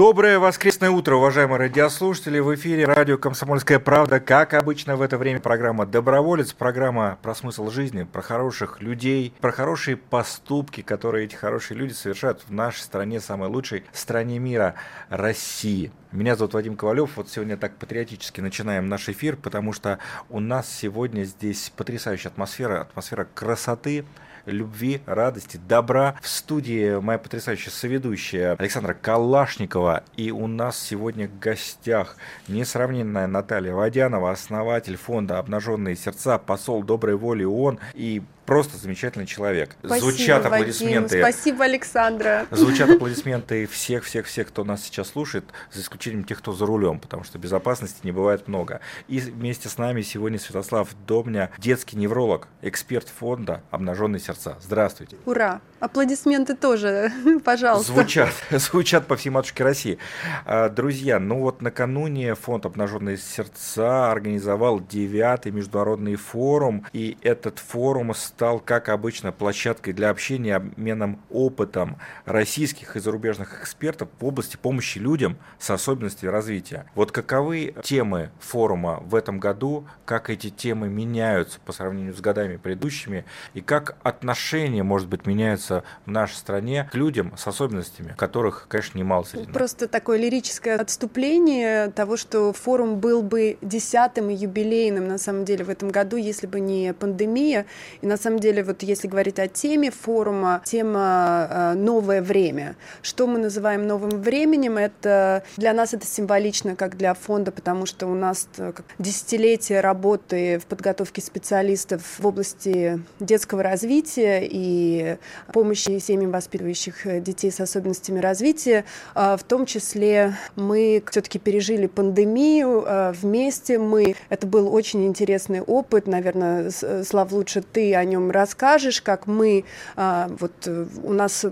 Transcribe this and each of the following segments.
Доброе воскресное утро, уважаемые радиослушатели. В эфире радио «Комсомольская правда». Как обычно в это время программа «Доброволец», программа про смысл жизни, про хороших людей, про хорошие поступки, которые эти хорошие люди совершают в нашей стране, самой лучшей стране мира – России. Меня зовут Вадим Ковалев. Вот сегодня так патриотически начинаем наш эфир, потому что у нас сегодня здесь потрясающая атмосфера, атмосфера красоты, любви, радости, добра. В студии моя потрясающая соведущая Александра Калашникова. И у нас сегодня в гостях несравненная Наталья Водянова, основатель фонда «Обнаженные сердца», посол доброй воли ООН и просто замечательный человек. Спасибо, Звучат аплодисменты. Вадим, спасибо, Александра. Звучат аплодисменты всех-всех-всех, кто нас сейчас слушает, за исключением тех, кто за рулем, потому что безопасности не бывает много. И вместе с нами сегодня Святослав Домня, детский невролог, эксперт фонда «Обнаженные сердца». Здравствуйте. Ура! Аплодисменты тоже, пожалуйста. Звучат, звучат по всей матушке России. А, друзья, ну вот накануне фонд «Обнаженные сердца» организовал девятый международный форум, и этот форум стал, как обычно, площадкой для общения, обменом опытом российских и зарубежных экспертов в области помощи людям с особенностями развития. Вот каковы темы форума в этом году, как эти темы меняются по сравнению с годами предыдущими, и как отношение, может быть, меняется в нашей стране к людям с особенностями, которых, конечно, немало среди Просто такое лирическое отступление того, что форум был бы десятым и юбилейным, на самом деле, в этом году, если бы не пандемия. И на самом самом деле, вот если говорить о теме форума, тема э, «Новое время». Что мы называем новым временем? Это для нас это символично, как для фонда, потому что у нас э, десятилетие работы в подготовке специалистов в области детского развития и помощи семьям, воспитывающих э, детей с особенностями развития. В том числе мы все-таки пережили пандемию вместе. Мы... Это был очень интересный опыт. Наверное, Слав, лучше ты о нем нем расскажешь, как мы, а, вот э, у нас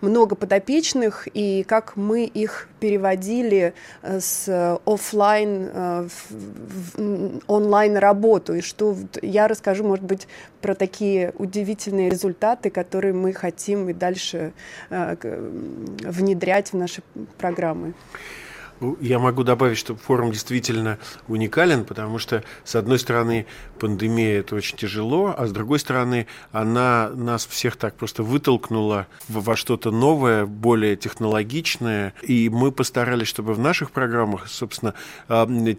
много подопечных, и как мы их переводили э, с офлайн э, в онлайн работу, и что я расскажу, может быть, про такие удивительные результаты, которые мы хотим и дальше внедрять в наши программы. Ну, я могу добавить, что форум действительно уникален, потому что, с одной стороны, пандемия – это очень тяжело, а с другой стороны, она нас всех так просто вытолкнула во что-то новое, более технологичное, и мы постарались, чтобы в наших программах, собственно,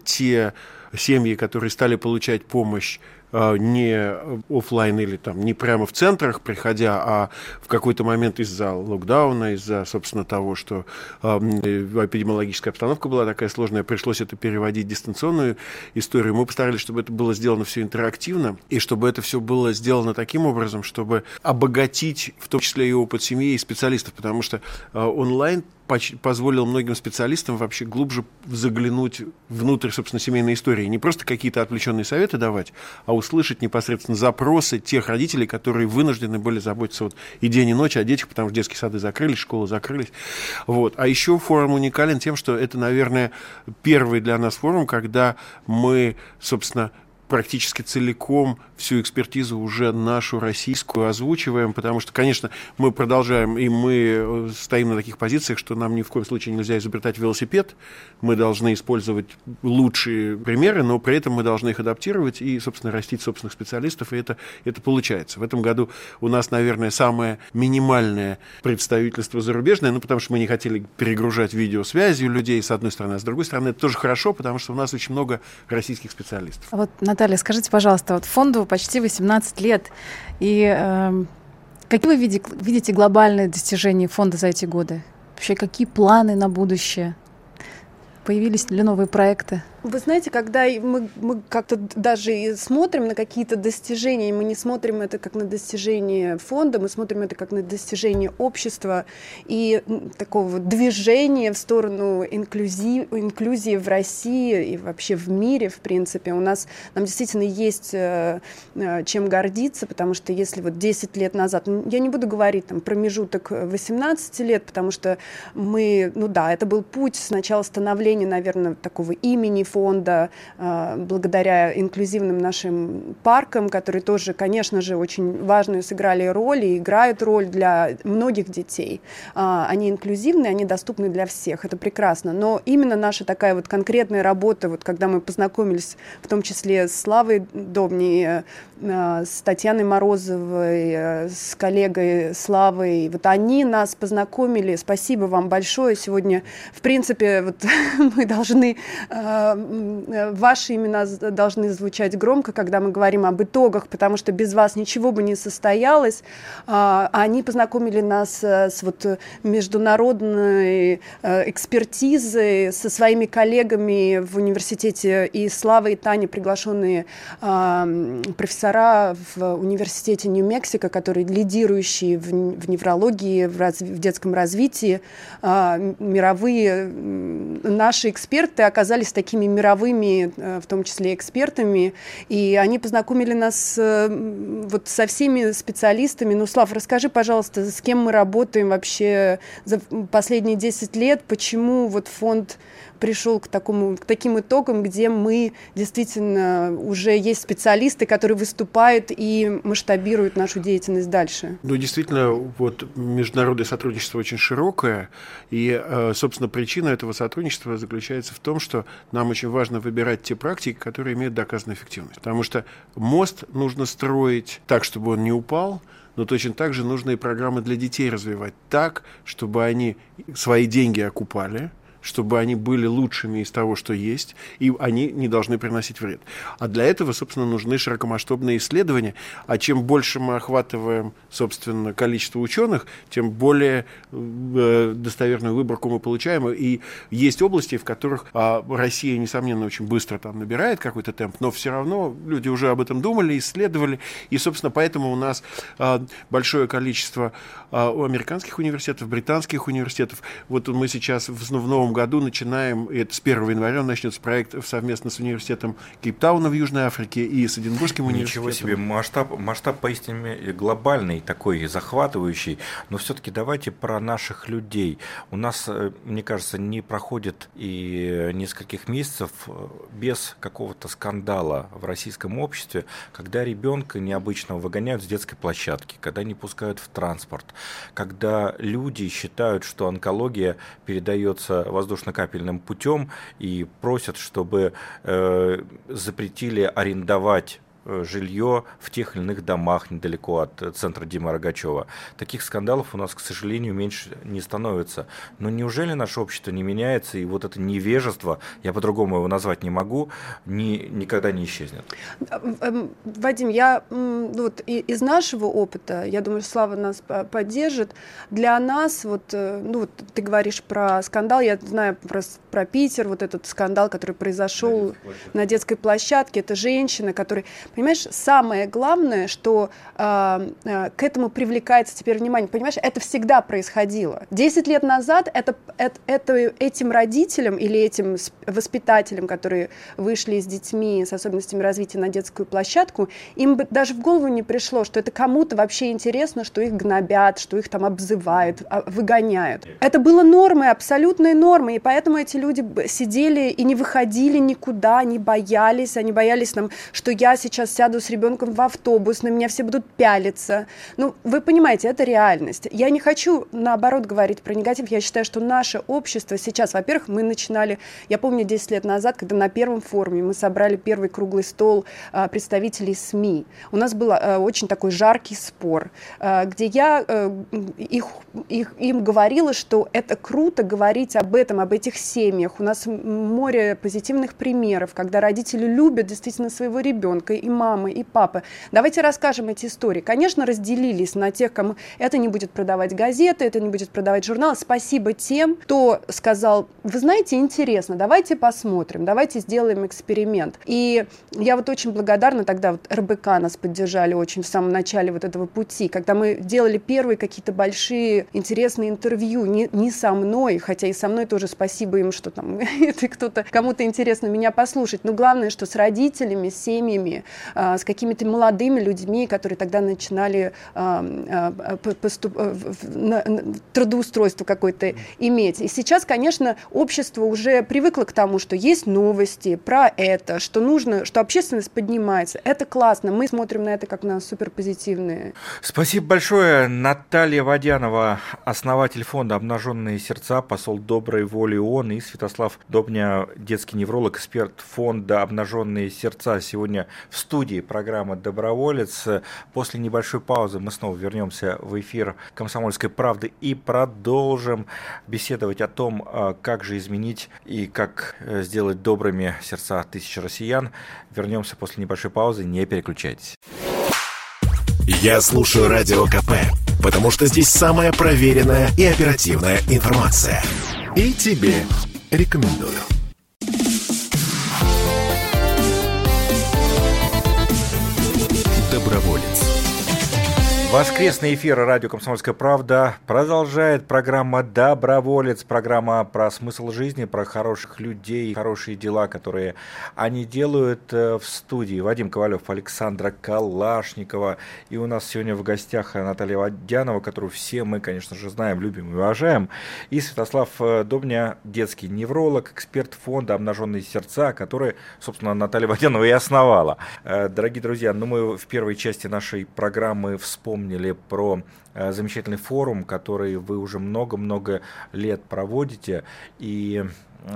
те семьи, которые стали получать помощь а, не офлайн или там не прямо в центрах, приходя, а в какой-то момент из-за локдауна, из-за, собственно, того, что э, эпидемиологическая обстановка была такая сложная, пришлось это переводить в дистанционную историю. Мы постарались, чтобы это было сделано все интерактивно, и чтобы это все было сделано таким образом, чтобы обогатить в том числе и опыт семьи и специалистов, потому что э, онлайн позволил многим специалистам вообще глубже заглянуть внутрь, собственно, семейной истории. Не просто какие-то отвлеченные советы давать, а услышать непосредственно запросы тех родителей, которые вынуждены были заботиться вот и день, и ночь о детях, потому что детские сады закрылись, школы закрылись. Вот. А еще форум уникален тем, что это, наверное, первый для нас форум, когда мы, собственно, практически целиком всю экспертизу уже нашу российскую озвучиваем, потому что, конечно, мы продолжаем, и мы э, стоим на таких позициях, что нам ни в коем случае нельзя изобретать велосипед, мы должны использовать лучшие примеры, но при этом мы должны их адаптировать и, собственно, растить собственных специалистов, и это, это получается. В этом году у нас, наверное, самое минимальное представительство зарубежное, ну, потому что мы не хотели перегружать видеосвязью людей, с одной стороны, а с другой стороны, это тоже хорошо, потому что у нас очень много российских специалистов. А вот, Наталья, скажите, пожалуйста, вот фонду почти 18 лет, и э, какие вы видите, видите глобальные достижения фонда за эти годы? Вообще, какие планы на будущее? Появились ли новые проекты? Вы знаете, когда мы, мы как-то даже смотрим на какие-то достижения, мы не смотрим это как на достижение фонда, мы смотрим это как на достижение общества и такого движения в сторону инклюзии, инклюзии в России и вообще в мире, в принципе. У нас, нам действительно есть э, э, чем гордиться, потому что если вот 10 лет назад, я не буду говорить там промежуток 18 лет, потому что мы, ну да, это был путь сначала становления, наверное, такого имени фонда, а, благодаря инклюзивным нашим паркам, которые тоже, конечно же, очень важную сыграли роль и играют роль для многих детей. А, они инклюзивны, они доступны для всех, это прекрасно. Но именно наша такая вот конкретная работа, вот когда мы познакомились в том числе с Славой Добни, а, с Татьяной Морозовой, с коллегой Славой, вот они нас познакомили, спасибо вам большое. Сегодня, в принципе, вот мы должны Э, ваши имена должны звучать громко, когда мы говорим об итогах, потому что без вас ничего бы не состоялось. А, они познакомили нас э, с вот международной э, экспертизой, со своими коллегами в университете, и Слава и Таня, приглашенные а, профессора в университете Нью-Мексико, которые лидирующие в, неврологии, в, в детском развитии, а, мировые наши эксперты оказались такими мировыми, э, в том числе экспертами, и они познакомили нас э, вот со всеми специалистами. Ну, Слав, расскажи, пожалуйста, с кем мы работаем вообще за последние 10 лет, почему вот фонд пришел к, такому, к таким итогам, где мы действительно уже есть специалисты, которые выступают и масштабируют нашу деятельность дальше. Ну, действительно, вот международное сотрудничество очень широкое, и, э, собственно, причина этого сотрудничества заключается в том, что нам очень важно выбирать те практики, которые имеют доказанную эффективность. Потому что мост нужно строить так, чтобы он не упал, но точно так же нужно и программы для детей развивать так, чтобы они свои деньги окупали, чтобы они были лучшими из того, что есть, и они не должны приносить вред. А для этого, собственно, нужны широкомасштабные исследования. А чем больше мы охватываем, собственно, количество ученых, тем более э, достоверную выборку мы получаем. И есть области, в которых э, Россия, несомненно, очень быстро там набирает какой-то темп, но все равно люди уже об этом думали, исследовали. И, собственно, поэтому у нас э, большое количество э, американских университетов, британских университетов. Вот мы сейчас в, в новом новом году начинаем, это с 1 января начнется проект совместно с университетом Кейптауна в Южной Африке и с Эдинбургским университетом. Ничего себе, масштаб, масштаб поистине глобальный, такой захватывающий, но все-таки давайте про наших людей. У нас, э, мне кажется, не проходит и нескольких месяцев э, без какого-то скандала в российском обществе, когда ребенка необычного выгоняют с детской площадки, когда не пускают в транспорт, когда люди считают, что онкология передается воздушно-капельным путем и просят, чтобы э, запретили арендовать жилье в тех или иных домах недалеко от э, центра Дима Рогачева. Таких скандалов у нас, к сожалению, меньше не становится. Но неужели наше общество не меняется, и вот это невежество, я по-другому его назвать не могу, ни, никогда не исчезнет? Эм, Вадим, я вот из нашего опыта, я думаю, Слава нас поддержит, для нас, вот, э, ну вот ты говоришь про скандал, я знаю про, про Питер, вот этот скандал, который произошел на детской площадке, это женщина, которая Понимаешь, самое главное, что э, э, к этому привлекается теперь внимание. Понимаешь, это всегда происходило. Десять лет назад это, это, это этим родителям или этим воспитателям, которые вышли с детьми с особенностями развития на детскую площадку, им бы даже в голову не пришло, что это кому-то вообще интересно, что их гнобят, что их там обзывают, а, выгоняют. Это было нормой, абсолютной нормой, и поэтому эти люди сидели и не выходили никуда, они боялись, они боялись, нам, что я сейчас сейчас сяду с ребенком в автобус, на меня все будут пялиться. Ну, вы понимаете, это реальность. Я не хочу, наоборот, говорить про негатив. Я считаю, что наше общество сейчас, во-первых, мы начинали, я помню 10 лет назад, когда на первом форуме мы собрали первый круглый стол а, представителей СМИ. У нас был а, очень такой жаркий спор, а, где я а, их, их, им говорила, что это круто говорить об этом, об этих семьях. У нас море позитивных примеров, когда родители любят действительно своего ребенка, им мамы, и папы. Давайте расскажем эти истории. Конечно, разделились на тех, кому это не будет продавать газеты, это не будет продавать журналы. Спасибо тем, кто сказал, вы знаете, интересно, давайте посмотрим, давайте сделаем эксперимент. И я вот очень благодарна, тогда вот РБК нас поддержали очень в самом начале вот этого пути, когда мы делали первые какие-то большие интересные интервью, не, не со мной, хотя и со мной тоже спасибо им, что там это кто-то, кому-то интересно меня послушать, но главное, что с родителями, с семьями, с какими-то молодыми людьми, которые тогда начинали а, а, поступ... трудоустройство какое-то иметь. И сейчас, конечно, общество уже привыкло к тому, что есть новости про это, что нужно, что общественность поднимается. Это классно. Мы смотрим на это как на суперпозитивные. Спасибо большое. Наталья Водянова, основатель фонда «Обнаженные сердца», посол доброй воли ООН и Святослав Добня, детский невролог, эксперт фонда «Обнаженные сердца». Сегодня в студии программы «Доброволец». После небольшой паузы мы снова вернемся в эфир «Комсомольской правды» и продолжим беседовать о том, а, как же изменить и как э, сделать добрыми сердца тысяч россиян. Вернемся после небольшой паузы, не переключайтесь. Я слушаю Радио КП, потому что здесь самая проверенная и оперативная информация. И тебе рекомендую. добровольцев. Воскресный эфир радио «Комсомольская правда» продолжает программа «Доброволец», программа про смысл жизни, про хороших людей, хорошие дела, которые они делают э, в студии. Вадим Ковалев, Александра Калашникова. И у нас сегодня в гостях Наталья Водянова, которую все мы, конечно же, знаем, любим и уважаем. И Святослав э, Добня, детский невролог, эксперт фонда «Обнаженные сердца», который, собственно, Наталья Водянова и основала. Э, дорогие друзья, ну мы в первой части нашей программы вспомнили вспомнили про э, замечательный форум, который вы уже много-много лет проводите, и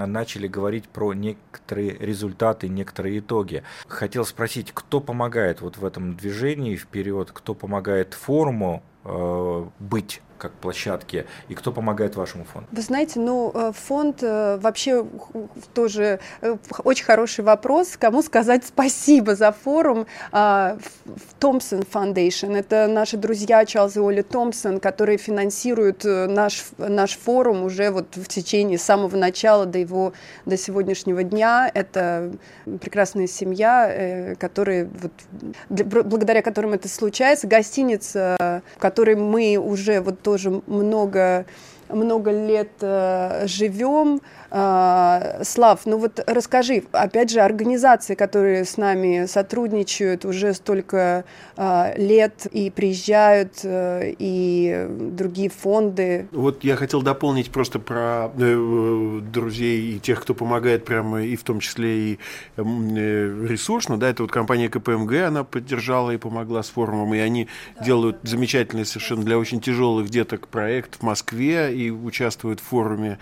начали говорить про некоторые результаты, некоторые итоги. Хотел спросить, кто помогает вот в этом движении вперед, кто помогает форуму э, быть как площадки, и кто помогает вашему фонду? Вы знаете, ну, э, фонд э, вообще тоже э, очень хороший вопрос. Кому сказать спасибо за форум? Томпсон Foundation. Это наши друзья Чарльз и Оли Томпсон, которые финансируют наш, наш форум уже вот в течение самого начала до его, до сегодняшнего дня. Это прекрасная семья, которые, вот, благодаря которым это случается. Гостиница, в которой мы уже вот тоже много много лет э, живем. Э, Слав, ну вот расскажи, опять же, организации, которые с нами сотрудничают уже столько э, лет и приезжают, э, и другие фонды. Вот я хотел дополнить просто про э, друзей и тех, кто помогает прямо и в том числе и э, ресурсно, да, это вот компания КПМГ, она поддержала и помогла с форумом, и они да. делают замечательный совершенно для очень тяжелых деток проект в Москве, и участвуют в форуме.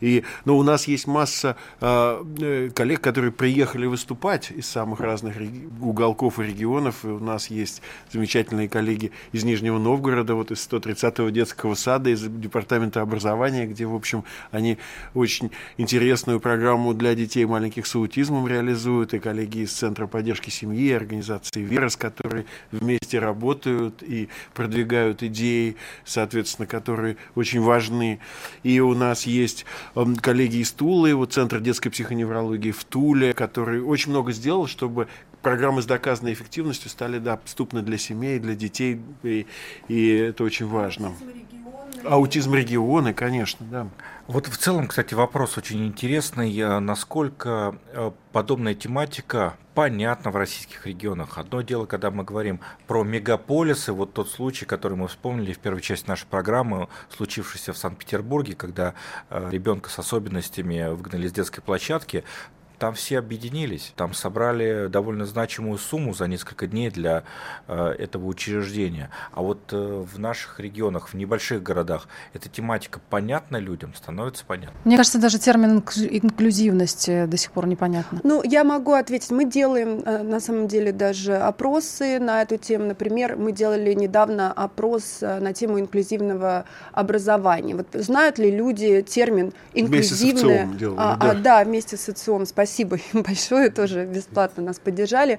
И, но у нас есть масса а, э, коллег, которые приехали выступать из самых разных уголков и регионов. И у нас есть замечательные коллеги из Нижнего Новгорода, вот из 130-го детского сада, из департамента образования, где, в общем, они очень интересную программу для детей маленьких с аутизмом реализуют, и коллеги из Центра поддержки семьи, организации «Верос», которые вместе работают и продвигают идеи, соответственно, которые очень важны важны. И у нас есть эм, коллеги из Тулы, вот Центр детской психоневрологии в Туле, который очень много сделал, чтобы программы с доказанной эффективностью стали доступны для семей, для детей, и, и это очень важно. Аутизм регионы, конечно, да. Вот в целом, кстати, вопрос очень интересный. Э, насколько э, подобная тематика понятна в российских регионах? Одно дело, когда мы говорим про мегаполисы, вот тот случай, который мы вспомнили в первой части нашей программы, случившийся в Санкт-Петербурге, когда э, ребенка с особенностями выгнали с детской площадки, там все объединились, там собрали довольно значимую сумму за несколько дней для э, этого учреждения. А вот э, в наших регионах, в небольших городах, эта тематика понятна людям, становится понятна? Мне кажется, даже термин инклюзивности до сих пор непонятно. Ну, я могу ответить. Мы делаем, э, на самом деле, даже опросы на эту тему. Например, мы делали недавно опрос на тему инклюзивного образования. Вот знают ли люди термин инклюзивное? Вместе с делали, а, да. А, да, вместе с СЦИОМ. Спасибо спасибо им большое, тоже бесплатно нас поддержали.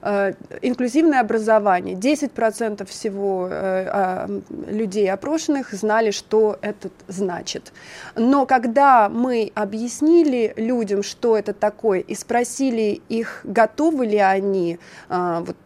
Э, инклюзивное образование. 10% всего э, а, людей опрошенных знали, что это значит. Но когда мы объяснили людям, что это такое, и спросили их, готовы ли они а, вот,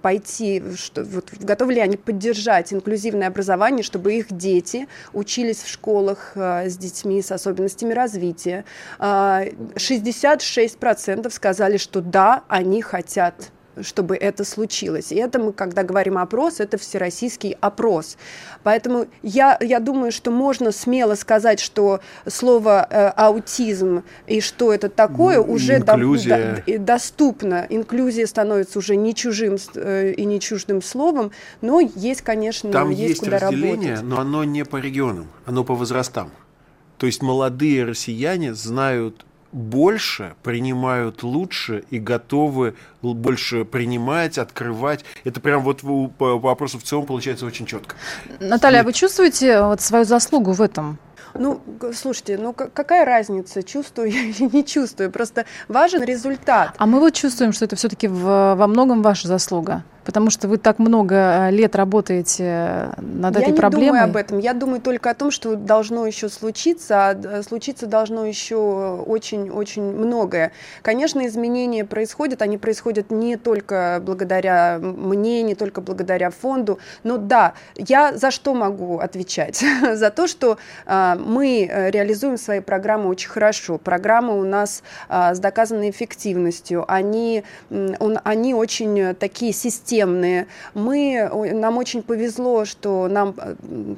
пойти, что, вот, готовы ли они поддержать инклюзивное образование, чтобы их дети учились в школах э, с детьми с особенностями развития, 66% а, сказали, что да, они хотят чтобы это случилось. И это мы, когда говорим опрос, это всероссийский опрос. Поэтому я, я думаю, что можно смело сказать, что слово э, аутизм и что это такое ну, уже до, до, доступно. Инклюзия становится уже не чужим э, и не чуждым словом, но есть, конечно, Там есть, есть куда разделение, работать. но оно не по регионам, оно по возрастам. То есть молодые россияне знают больше, принимают лучше и готовы больше принимать, открывать. Это прям вот по вопросу в целом получается очень четко. Наталья, а вы чувствуете вот свою заслугу в этом? Ну, слушайте, ну какая разница, чувствую я или не чувствую? Просто важен результат. А мы вот чувствуем, что это все-таки во многом ваша заслуга потому что вы так много э, лет работаете э, над я этой проблемой. Я не думаю об этом. Я думаю только о том, что должно еще случиться, а э, случиться должно еще очень-очень многое. Конечно, изменения происходят, они происходят не только благодаря мне, не только благодаря фонду, но да, я за что могу отвечать? за то, что а, мы реализуем свои программы очень хорошо. Программы у нас а, с доказанной эффективностью, они, он, они очень такие системные, системные. Мы, нам очень повезло, что нам э,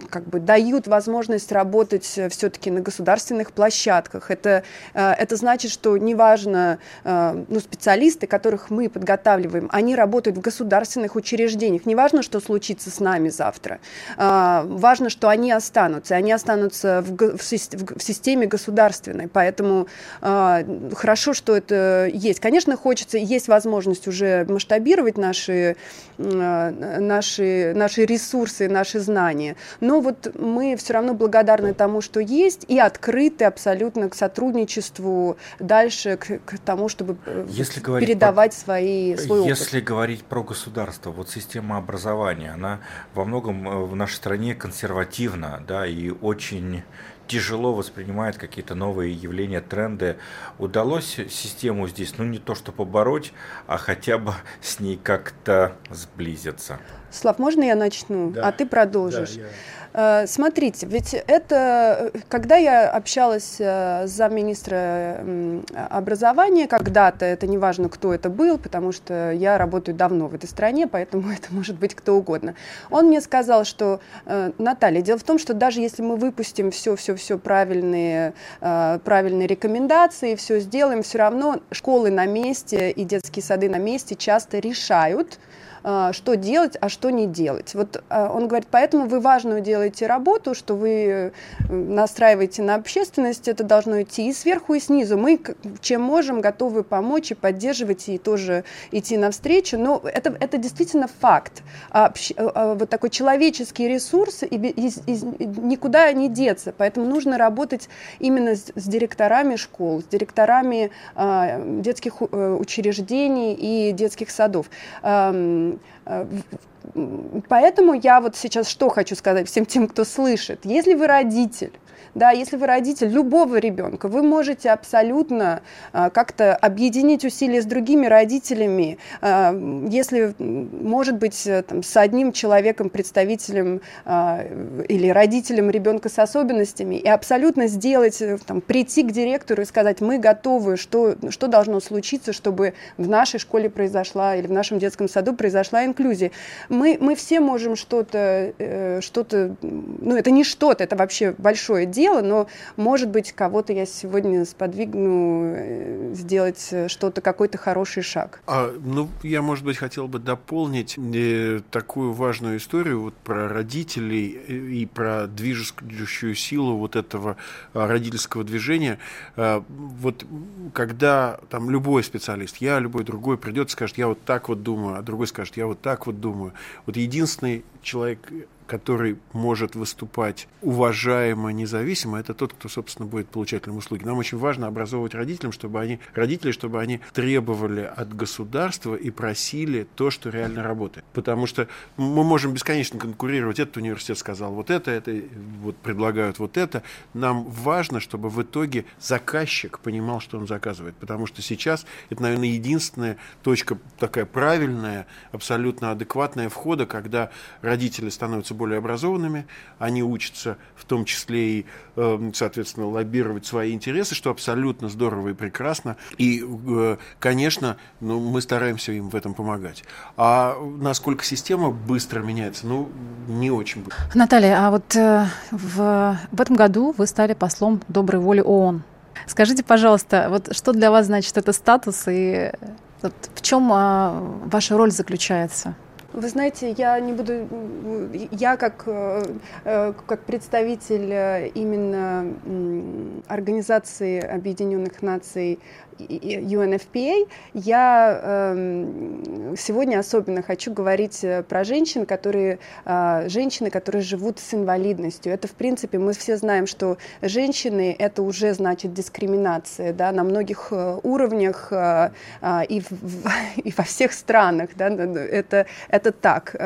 как бы дают возможность работать все-таки на государственных площадках. Это, э, это значит, что неважно, э, ну, специалисты, которых мы подготавливаем, они работают в государственных учреждениях. Неважно, что случится с нами завтра. Важно, что они останутся. Они останутся в, в, в системе государственной. Поэтому хорошо, что это есть. Конечно, хочется, есть возможность уже масштабировать наши Э, наши, наши ресурсы, наши знания. Но вот мы все равно благодарны тому, что есть, и открыты абсолютно к сотрудничеству дальше, к, к тому, чтобы э, если передавать про, свои, свой опыт. Если говорить про государство, вот система образования, она во многом э, в нашей стране консервативна, да, и очень тяжело воспринимает какие-то новые явления, тренды. Удалось систему здесь, ну не то что побороть, а хотя бы с ней как-то сблизиться? Слав, можно я начну, да. а ты продолжишь? Да, я... Э, смотрите, ведь это, когда я общалась э, с замминистра образования когда-то, это не важно, кто это был, потому что я работаю давно в этой стране, поэтому это может быть кто угодно. Он мне сказал, что, э, Наталья, дело в том, что даже если мы выпустим все-все-все правильные, правильные рекомендации, все сделаем, все равно школы на месте и детские сады на месте часто решают, что делать, а что не делать. Вот а, он говорит, поэтому вы важную делаете работу, что вы э, настраиваете на общественность, это должно идти и сверху, и снизу. Мы, чем можем, готовы помочь и поддерживать, и тоже идти навстречу, но это, это действительно факт. А, вот такой человеческий ресурс, и из, из, никуда не деться, поэтому нужно работать именно с, с директорами школ, с директорами детских э, учреждений и детских садов. Поэтому я вот сейчас что хочу сказать всем тем, кто слышит. Если вы родитель, да, если вы родитель любого ребенка, вы можете абсолютно а, как-то объединить усилия с другими родителями, а, если, может быть, э, там, с одним человеком, представителем а, или родителем ребенка с особенностями, и абсолютно сделать, э, там, прийти к директору и сказать, мы готовы, что, что должно случиться, чтобы в нашей школе произошла или в нашем детском саду произошла инклюзия. Мы, мы все можем что-то, э, что-то, ну это не что-то, это вообще большое дело, дело, но, может быть, кого-то я сегодня сподвигну э, сделать э, что-то, какой-то хороший шаг. А, ну, я, может быть, хотел бы дополнить э, такую важную историю вот про родителей и про движущую силу вот этого а, родительского движения. А, вот когда там любой специалист, я, любой другой придет скажет, я вот так вот думаю, а другой скажет, я вот так вот думаю. Вот единственный человек, который может выступать уважаемо, независимо, это тот, кто, собственно, будет получателем услуги. Нам очень важно образовывать родителям, чтобы они, родителей, чтобы они требовали от государства и просили то, что реально работает. Потому что мы можем бесконечно конкурировать. Этот университет сказал вот это, это вот предлагают вот это. Нам важно, чтобы в итоге заказчик понимал, что он заказывает. Потому что сейчас это, наверное, единственная точка такая правильная, абсолютно адекватная входа, когда родители становятся более образованными, они учатся в том числе и, эм, соответственно, лоббировать свои интересы, что абсолютно здорово и прекрасно. И, э, конечно, ну, мы стараемся им в этом помогать. А насколько система быстро меняется, ну, не очень быстро. Наталья, а вот э, в, в этом году вы стали послом доброй воли ООН. Скажите, пожалуйста, вот что для вас значит этот статус и вот в чем а, ваша роль заключается? Вы знаете, я не буду, я как, э, э, как представитель э, именно Организации Объединенных Наций UNFPA, я э, сегодня особенно хочу говорить э, про женщин, которые, э, женщины, которые живут с инвалидностью. Это, в принципе, мы все знаем, что женщины — это уже значит дискриминация да, на многих э, уровнях и, в, и во всех странах. Да, это, это так.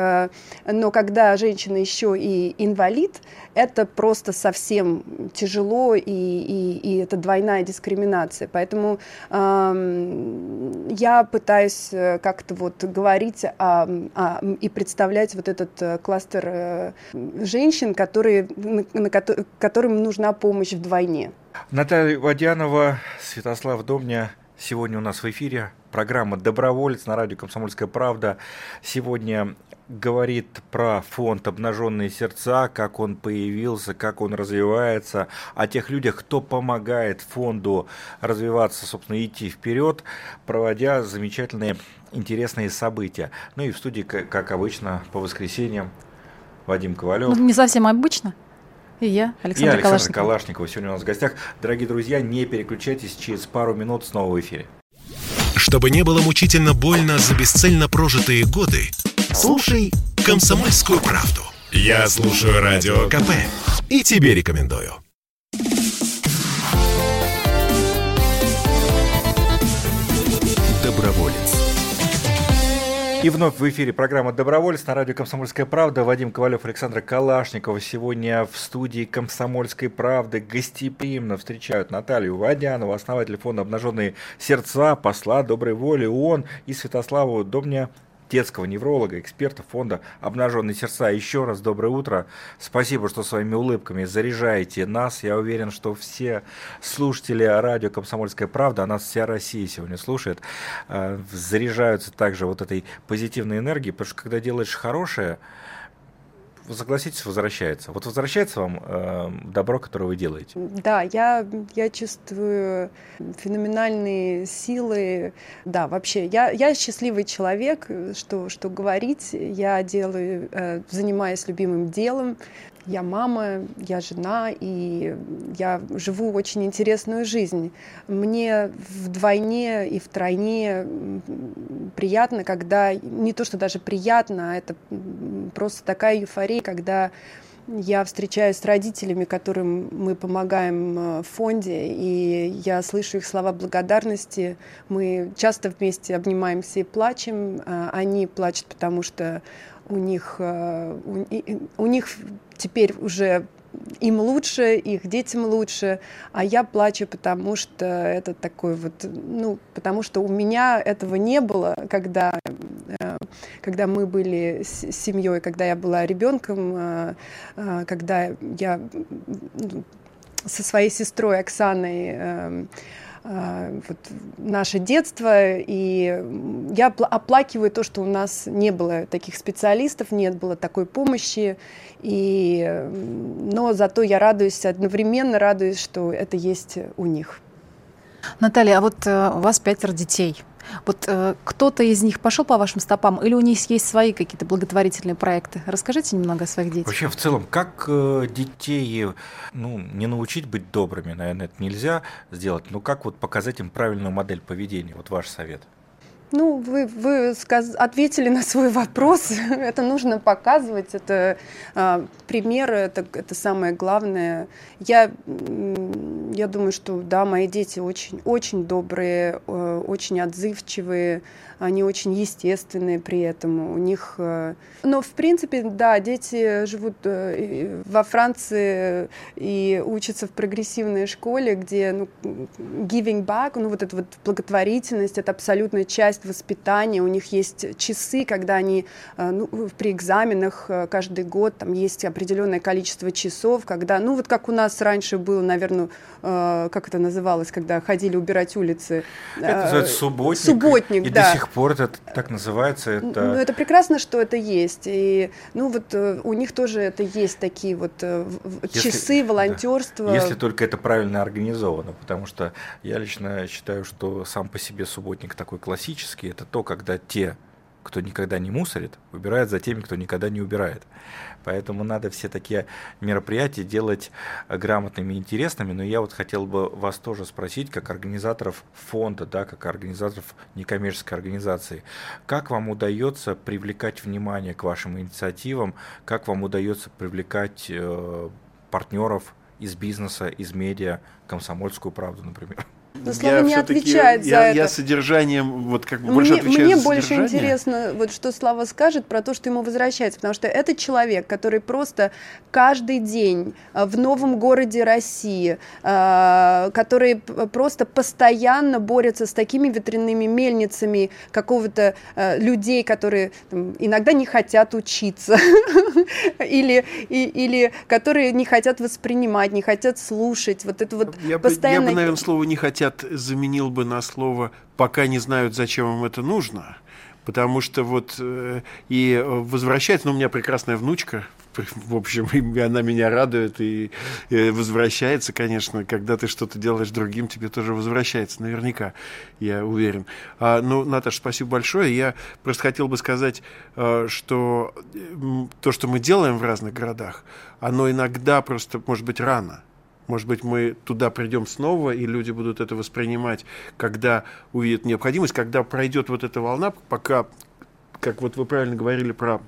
Но когда женщина еще и инвалид, это просто совсем тяжело, и, и, и это двойная дискриминация. Поэтому я пытаюсь э, как-то вот говорить о, о, и представлять вот этот э, кластер э, женщин, которые, на, на, которым нужна помощь вдвойне. Наталья Водянова, Святослав Домня сегодня у нас в эфире. Программа «Доброволец» на радио «Комсомольская правда». Сегодня говорит про фонд «Обнаженные сердца», как он появился, как он развивается, о тех людях, кто помогает фонду развиваться, собственно, идти вперед, проводя замечательные, интересные события. Ну и в студии, как обычно, по воскресеньям Вадим Ковалев. Ну, не совсем обычно. И я, Александр, и Александр Калашников. Калашникова. Сегодня у нас в гостях. Дорогие друзья, не переключайтесь, через пару минут снова в эфире. Чтобы не было мучительно больно за бесцельно прожитые годы, Слушай «Комсомольскую правду». Я слушаю Радио КП и тебе рекомендую. Доброволец. И вновь в эфире программа «Доброволец» на радио «Комсомольская правда». Вадим Ковалев, Александра Калашникова. Сегодня в студии «Комсомольской правды» гостеприимно встречают Наталью Водянову, основатель фонда «Обнаженные сердца», посла доброй воли ООН и Святославу Домня детского невролога, эксперта фонда «Обнаженные сердца». Еще раз доброе утро. Спасибо, что своими улыбками заряжаете нас. Я уверен, что все слушатели радио «Комсомольская правда», а нас вся Россия сегодня слушает, э, заряжаются также вот этой позитивной энергией, потому что когда делаешь хорошее, согласитесь, возвращается. Вот возвращается вам э, добро, которое вы делаете? Да, я, я чувствую феноменальные силы. Да, вообще, я, я счастливый человек, что, что говорить. Я делаю, э, занимаюсь любимым делом, я мама, я жена, и я живу очень интересную жизнь. Мне вдвойне и втройне приятно, когда, не то что даже приятно, а это просто такая эйфория, когда я встречаюсь с родителями, которым мы помогаем э, в фонде, и я слышу их слова благодарности. Мы часто вместе обнимаемся и плачем. А они плачут, потому что у них, э, у, у них теперь уже им лучше, их детям лучше, а я плачу, потому что это такой вот, ну, потому что у меня этого не было, когда, э, когда мы были с семьей, когда я была ребенком, э, когда я со своей сестрой Оксаной а, вот, наше детство, и я оплакиваю то, что у нас не было таких специалистов, нет было такой помощи, и, но зато я радуюсь, одновременно радуюсь, что это есть у них. Наталья, а вот э, у вас пятеро детей – вот э, кто-то из них пошел по вашим стопам, или у них есть свои какие-то благотворительные проекты? Расскажите немного о своих детях. Вообще, в целом, как э, детей ну, не научить быть добрыми, наверное, это нельзя сделать, но как вот показать им правильную модель поведения? Вот ваш совет. Ну, вы, вы сказ... ответили на свой вопрос. это нужно показывать, это а, примеры, это, это самое главное. Я, я думаю, что да, мои дети очень, очень добрые, э, очень отзывчивые, они очень естественные при этом. У них... Э, но, в принципе, да, дети живут э, во Франции и учатся в прогрессивной школе, где ну, giving back, ну, вот эта вот благотворительность, это абсолютная часть воспитания. У них есть часы, когда они э, ну, при экзаменах каждый год, там есть определенное количество часов, когда, ну, вот как у нас раньше было, наверное, как это называлось, когда ходили убирать улицы. Это называется субботник. Субботник, и да. до сих пор это так называется. Это... Ну, это прекрасно, что это есть. И, ну, вот э, у них тоже это есть такие вот э, если, часы волонтерства. Да. Если только это правильно организовано, потому что я лично считаю, что сам по себе субботник такой классический, это то, когда те кто никогда не мусорит, убирает за теми, кто никогда не убирает. Поэтому надо все такие мероприятия делать грамотными и интересными. Но я вот хотел бы вас тоже спросить, как организаторов фонда, да, как организаторов некоммерческой организации, как вам удается привлекать внимание к вашим инициативам, как вам удается привлекать э, партнеров из бизнеса, из медиа, комсомольскую правду, например? Но Слава не отвечает за я, это. Я содержанием, вот как бы больше мне, отвечаю Мне за больше интересно, вот что Слава скажет про то, что ему возвращается, потому что это человек, который просто каждый день а, в новом городе России, а, который просто постоянно борется с такими ветряными мельницами какого-то а, людей, которые там, иногда не хотят учиться, или, или которые не хотят воспринимать, не хотят слушать. Вот это вот я постоянно... Бы, я бы, наверное, слово «не хотят» хотят, заменил бы на слово «пока не знают, зачем им это нужно». Потому что вот э, и возвращается, ну, у меня прекрасная внучка, в общем, и она меня радует и, и возвращается, конечно, когда ты что-то делаешь другим, тебе тоже возвращается, наверняка, я уверен. А, ну, Наташа, спасибо большое. Я просто хотел бы сказать, э, что то, что мы делаем в разных городах, оно иногда просто может быть рано. Может быть, мы туда придем снова, и люди будут это воспринимать, когда увидят необходимость, когда пройдет вот эта волна, пока, как вот вы правильно говорили про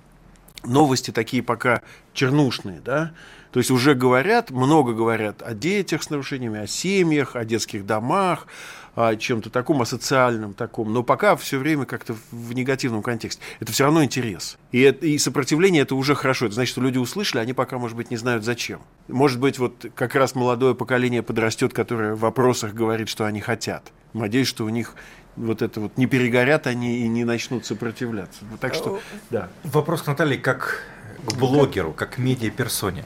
новости такие пока чернушные, да, то есть уже говорят, много говорят о детях с нарушениями, о семьях, о детских домах, о чем-то таком, о социальном таком, но пока все время как-то в негативном контексте. Это все равно интерес. И, и сопротивление это уже хорошо. Это значит, что люди услышали, они пока, может быть, не знают зачем. Может быть, вот как раз молодое поколение подрастет, которое в вопросах говорит, что они хотят. Надеюсь, что у них вот это вот не перегорят они и не начнут сопротивляться. Вот так что, да. Вопрос к Наталье как к блогеру, как к медиаперсоне.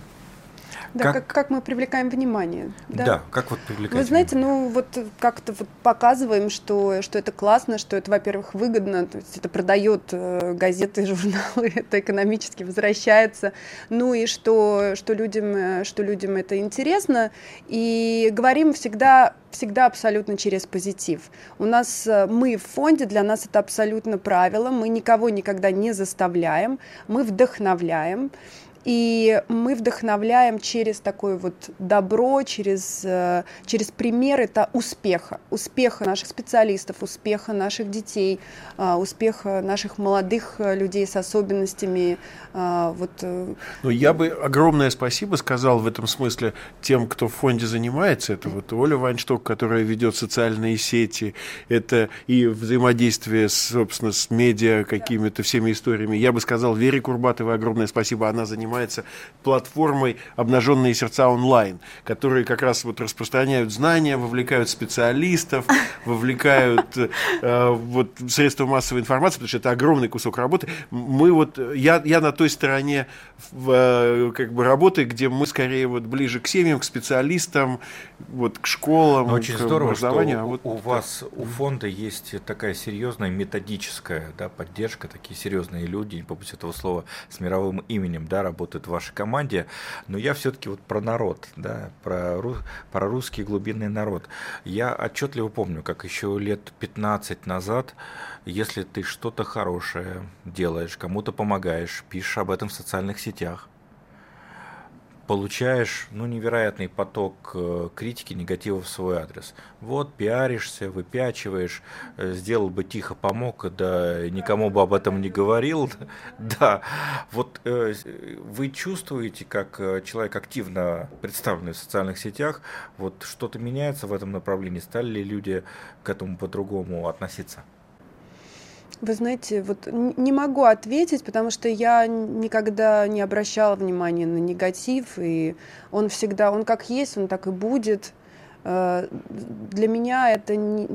Да, как, как, как мы привлекаем внимание. Да, да как вот привлекаем. Вы знаете, ну вот как-то вот показываем, что, что это классно, что это, во-первых, выгодно, то есть это продает э, газеты, журналы, это экономически возвращается, ну и что, что, людям, э, что людям это интересно. И говорим всегда всегда абсолютно через позитив. У нас э, мы в фонде, для нас это абсолютно правило, мы никого никогда не заставляем, мы вдохновляем. И мы вдохновляем через такое вот добро, через, э, через примеры это успеха, успеха наших специалистов, успеха наших детей, э, успеха наших молодых э, людей с особенностями. Вот. Ну, я бы огромное спасибо сказал в этом смысле тем, кто в фонде занимается. Это вот Оля Вайншток, которая ведет социальные сети, это и взаимодействие, собственно, с медиа, какими-то всеми историями. Я бы сказал Вере Курбатовой огромное спасибо, она занимается занимается платформой «Обнаженные сердца онлайн», которые как раз вот распространяют знания, вовлекают специалистов, вовлекают э, вот, средства массовой информации, потому что это огромный кусок работы. Мы вот, я, я на той стороне в, э, как бы работы, где мы скорее вот ближе к семьям, к специалистам, вот к школам, Но очень к здорово, образованию. Что а вот у так. вас, у фонда есть такая серьезная методическая да, поддержка, такие серьезные люди, не побудь этого слова, с мировым именем, да, работают работают в вашей команде, но я все-таки вот про народ, да, про, про русский глубинный народ. Я отчетливо помню, как еще лет 15 назад, если ты что-то хорошее делаешь, кому-то помогаешь, пишешь об этом в социальных сетях, получаешь ну, невероятный поток э, критики, негатива в свой адрес. Вот, пиаришься, выпячиваешь, э, сделал бы тихо, помог, да никому бы об этом не говорил. Да, вот э, вы чувствуете, как человек активно представленный в социальных сетях, вот что-то меняется в этом направлении? Стали ли люди к этому по-другому относиться? Вы знаете, вот не могу ответить, потому что я никогда не обращала внимания на негатив, и он всегда, он как есть, он так и будет. Э, для меня это, не,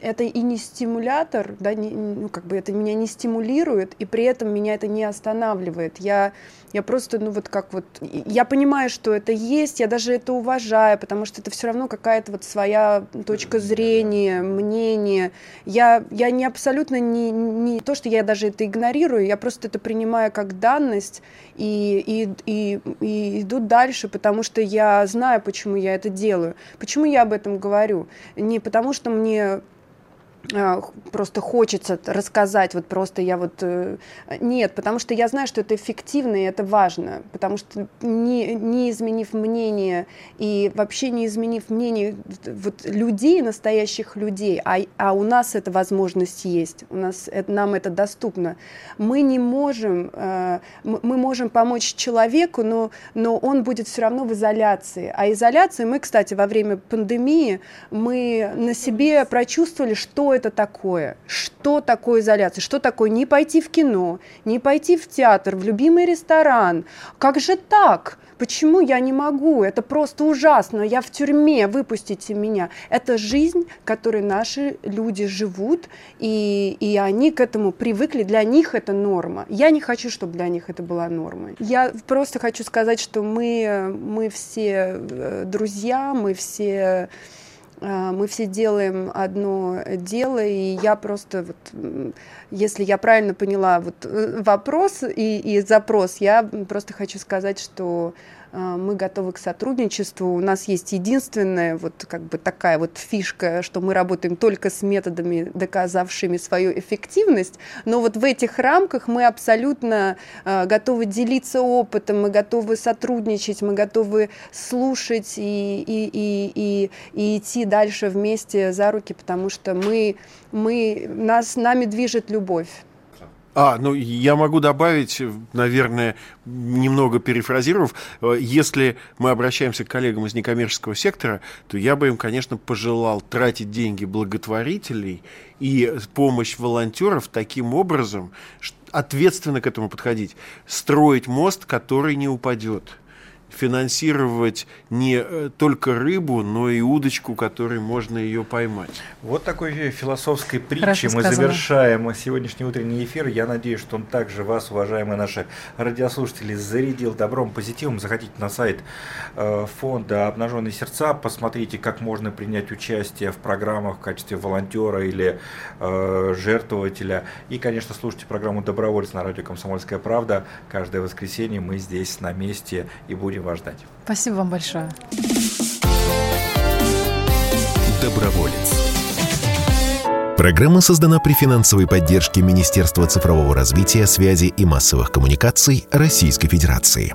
это и не стимулятор, да, не, ну, как бы это меня не стимулирует, и при этом меня это не останавливает. Я я просто, ну вот как вот, я понимаю, что это есть, я даже это уважаю, потому что это все равно какая-то вот своя точка зрения, мнение. Я, я не абсолютно не, не то, что я даже это игнорирую, я просто это принимаю как данность и, и, и, и иду дальше, потому что я знаю, почему я это делаю. Почему я об этом говорю? Не потому, что мне просто хочется рассказать, вот просто я вот... Э, нет, потому что я знаю, что это эффективно и это важно, потому что не, не изменив мнение и вообще не изменив мнение вот людей, настоящих людей, а, а у нас эта возможность есть, у нас, это, нам это доступно, мы не можем, э, мы можем помочь человеку, но, но он будет все равно в изоляции. А изоляции мы, кстати, во время пандемии, мы на себе прочувствовали, что это такое? Что такое изоляция? Что такое не пойти в кино, не пойти в театр, в любимый ресторан? Как же так? Почему я не могу? Это просто ужасно. Я в тюрьме, выпустите меня. Это жизнь, которой наши люди живут, и, и они к этому привыкли. Для них это норма. Я не хочу, чтобы для них это была нормой. Я просто хочу сказать, что мы, мы все э, друзья, мы все мы все делаем одно дело, и я просто, вот, если я правильно поняла вот, э, вопрос и, и запрос, я просто хочу сказать, что а, мы готовы к сотрудничеству. У нас есть единственная вот как бы такая вот фишка, что мы работаем только с методами, доказавшими свою эффективность, но вот в этих рамках мы абсолютно а, готовы делиться опытом, мы готовы сотрудничать, мы готовы слушать и, и, и, и, и идти дальше вместе за руки, потому что мы, мы, нас, нами движет любовь. А, ну я могу добавить, наверное, немного перефразировав, э, если мы обращаемся к коллегам из некоммерческого сектора, то я бы им, конечно, пожелал тратить деньги благотворителей и помощь волонтеров таким образом, ответственно к этому подходить, строить мост, который не упадет финансировать не э, только рыбу, но и удочку, которой можно ее поймать. Вот такой философской притчей мы завершаем сегодняшний утренний эфир. Я надеюсь, что он также вас, уважаемые наши радиослушатели, зарядил добром, позитивом. Заходите на сайт э, фонда «Обнаженные сердца», посмотрите, как можно принять участие в программах в качестве волонтера или э, жертвователя. И, конечно, слушайте программу «Добровольец» на радио «Комсомольская правда». Каждое воскресенье мы здесь на месте и будем вас ждать. Спасибо вам большое. Доброволец. Программа создана при финансовой поддержке Министерства цифрового развития, связи и массовых коммуникаций Российской Федерации.